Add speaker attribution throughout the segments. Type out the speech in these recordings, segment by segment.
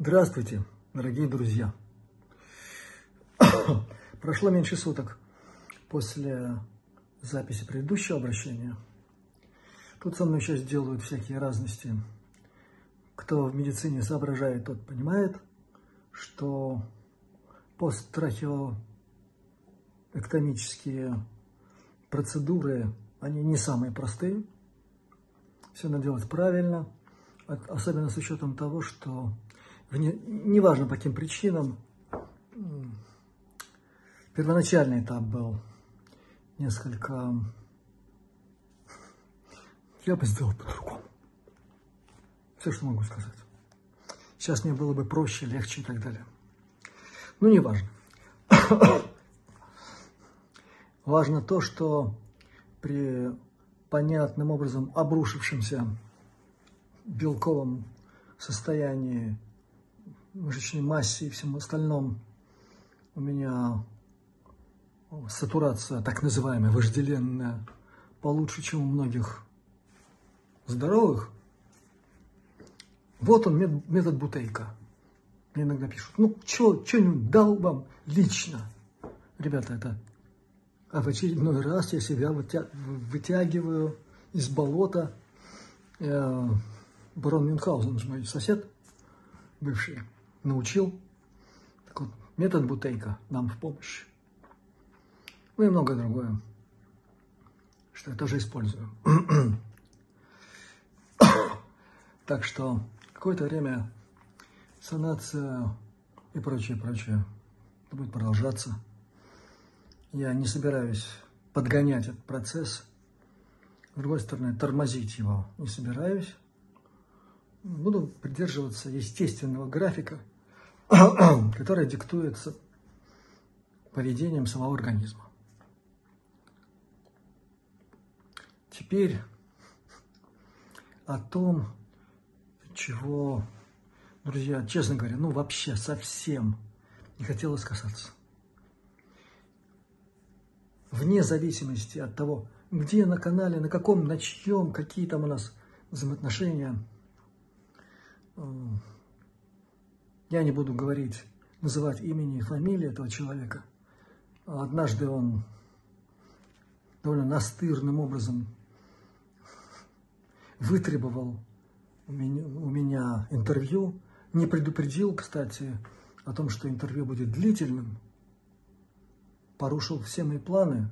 Speaker 1: Здравствуйте, дорогие друзья! Прошло меньше суток после записи предыдущего обращения. Тут со мной сейчас делают всякие разности. Кто в медицине соображает, тот понимает, что посттрахеоэктомические процедуры, они не самые простые. Все надо делать правильно, особенно с учетом того, что неважно по каким причинам, первоначальный этап был несколько... Я бы сделал по-другому. Все, что могу сказать. Сейчас мне было бы проще, легче и так далее. Ну, не важно. Важно то, что при понятным образом обрушившемся белковом состоянии мышечной массе и всем остальном у меня сатурация, так называемая, вожделенная, получше, чем у многих здоровых. Вот он, метод Бутейка. Мне иногда пишут, ну, что, что-нибудь дал вам лично? Ребята, это а в очередной раз я себя вытягиваю из болота. Э, барон Мюнхгаузен, мой сосед бывший, научил. Так вот, метод Бутейка нам в помощь. Ну и многое другое, что я тоже использую. так что какое-то время санация и прочее, прочее будет продолжаться. Я не собираюсь подгонять этот процесс. С другой стороны, тормозить его не собираюсь. Буду придерживаться естественного графика, который диктуется поведением самого организма. Теперь о том, чего, друзья, честно говоря, ну вообще совсем не хотелось касаться. Вне зависимости от того, где на канале, на каком, на чьем, какие там у нас взаимоотношения, я не буду говорить, называть имени и фамилии этого человека. Однажды он довольно настырным образом вытребовал у меня, у меня интервью, не предупредил, кстати, о том, что интервью будет длительным, порушил все мои планы.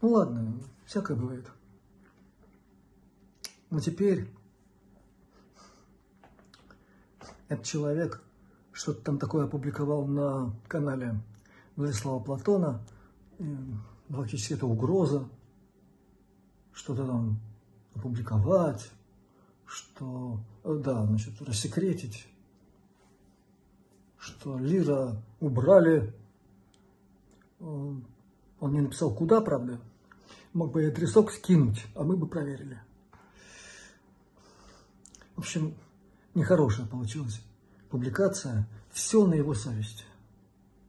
Speaker 1: Ну ладно, всякое бывает. Но теперь этот человек что-то там такое опубликовал на канале Владислава Платона. И фактически это угроза, что-то там опубликовать, что, э, да, значит, рассекретить, что Лира убрали. Он не написал, куда, правда. Мог бы и адресок скинуть, а мы бы проверили. В общем, нехорошая получилась публикация. Все на его совести.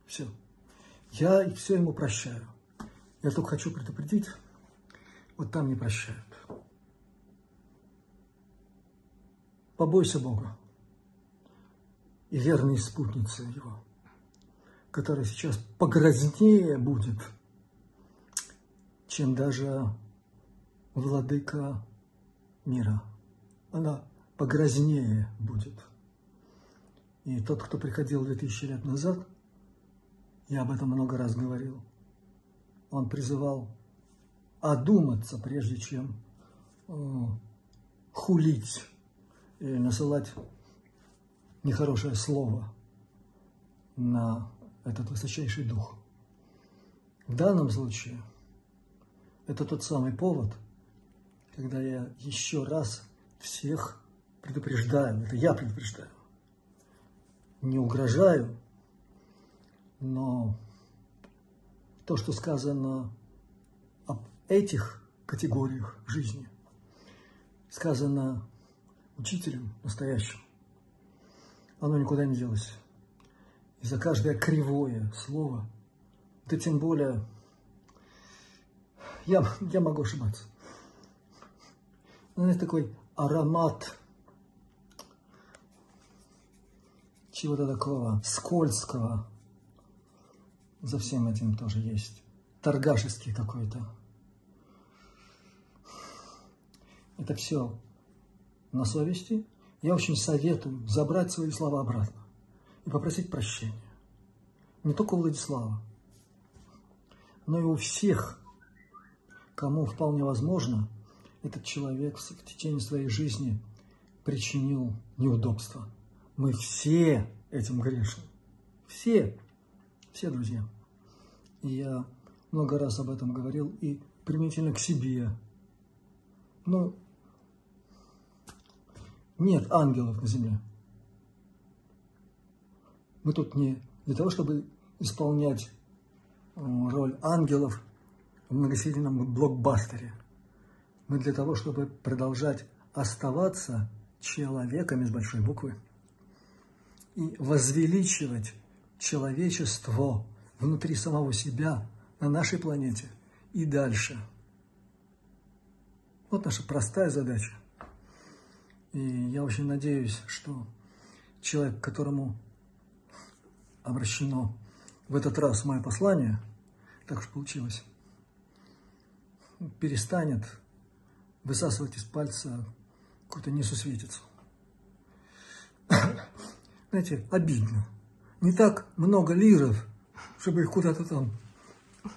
Speaker 1: Все. Я все ему прощаю. Я только хочу предупредить, вот там не прощают. Побойся Бога и верной спутницы Его, которая сейчас погрознее будет, чем даже владыка мира. Она погрознее будет. И тот, кто приходил 2000 лет назад, я об этом много раз говорил, он призывал одуматься, прежде чем э, хулить или насылать нехорошее слово на этот высочайший дух. В данном случае это тот самый повод, когда я еще раз всех предупреждаю, это я предупреждаю, не угрожаю, но то, что сказано об этих категориях жизни, сказано учителем настоящим, оно никуда не делось. И за каждое кривое слово, да тем более, я, я могу ошибаться. Но это такой аромат чего-то такого скользкого. За всем этим тоже есть. Торгашеский какой-то. Это все на совести. Я очень советую забрать свои слова обратно и попросить прощения. Не только у Владислава, но и у всех, кому вполне возможно, этот человек в течение своей жизни причинил неудобства. Мы все этим грешим. Все. Все, друзья. И я много раз об этом говорил и применительно к себе. Ну, нет ангелов на земле. Мы тут не для того, чтобы исполнять э, роль ангелов в многосерийном блокбастере. Мы для того, чтобы продолжать оставаться человеками с большой буквы и возвеличивать человечество внутри самого себя на нашей планете и дальше. Вот наша простая задача. И я очень надеюсь, что человек, которому обращено в этот раз мое послание, так уж получилось, перестанет высасывать из пальца какую-то несусветицу. Знаете, обидно. Не так много лиров, чтобы их куда-то там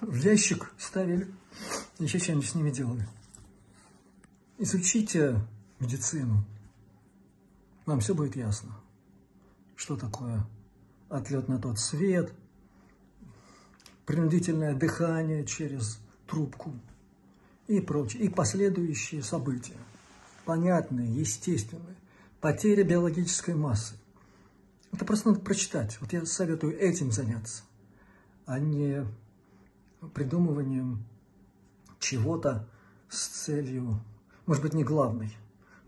Speaker 1: в ящик ставили, еще что-нибудь с ними делали. Изучите медицину, вам все будет ясно, что такое отлет на тот свет, принудительное дыхание через трубку и прочее, и последующие события, понятные, естественные, потеря биологической массы. Это просто надо прочитать. Вот я советую этим заняться, а не придумыванием чего-то с целью, может быть, не главной,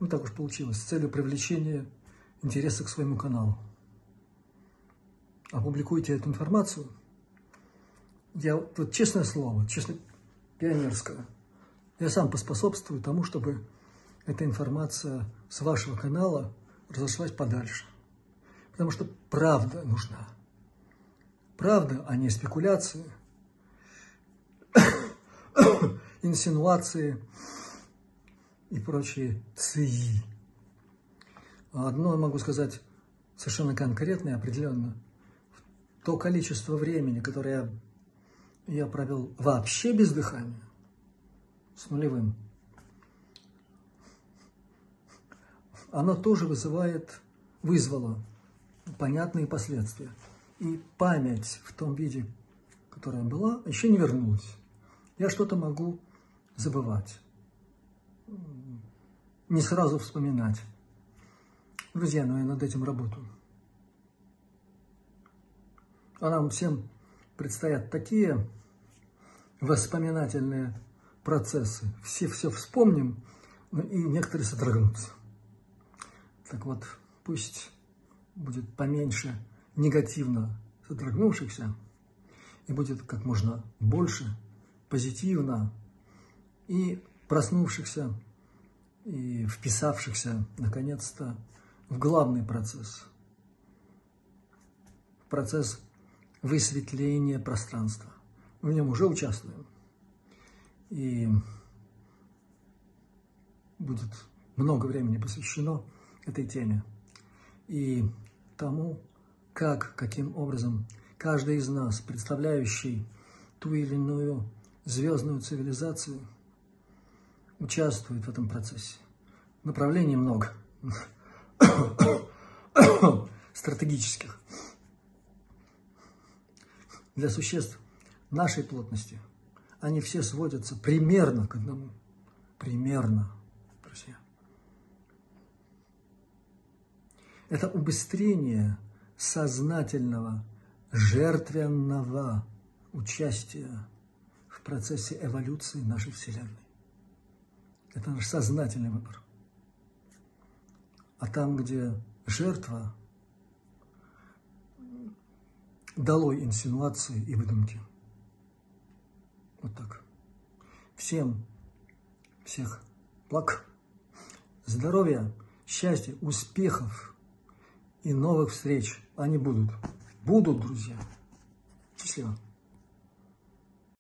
Speaker 1: ну так уж получилось, с целью привлечения интереса к своему каналу опубликуйте эту информацию, я вот честное слово, честно пионерское, я сам поспособствую тому, чтобы эта информация с вашего канала разошлась подальше. Потому что правда нужна. Правда, а не спекуляции, инсинуации и прочие ЦИИ. Одно я могу сказать совершенно конкретно и определенно – то количество времени, которое я, провел вообще без дыхания, с нулевым, оно тоже вызывает, вызвало понятные последствия. И память в том виде, которая была, еще не вернулась. Я что-то могу забывать, не сразу вспоминать. Друзья, но я над этим работаю а нам всем предстоят такие воспоминательные процессы. Все все вспомним, ну, и некоторые содрогнутся. Так вот, пусть будет поменьше негативно содрогнувшихся, и будет как можно больше позитивно и проснувшихся, и вписавшихся, наконец-то, в главный процесс. Процесс высветление пространства. Мы в нем уже участвуем. И будет много времени посвящено этой теме. И тому, как, каким образом каждый из нас, представляющий ту или иную звездную цивилизацию, участвует в этом процессе. Направлений много, стратегических для существ нашей плотности, они все сводятся примерно к одному. Примерно, друзья. Это убыстрение сознательного, жертвенного участия в процессе эволюции нашей Вселенной. Это наш сознательный выбор. А там, где жертва – долой инсинуации и выдумки. Вот так. Всем, всех благ, здоровья, счастья, успехов и новых встреч. Они будут. Будут, друзья. Счастливо.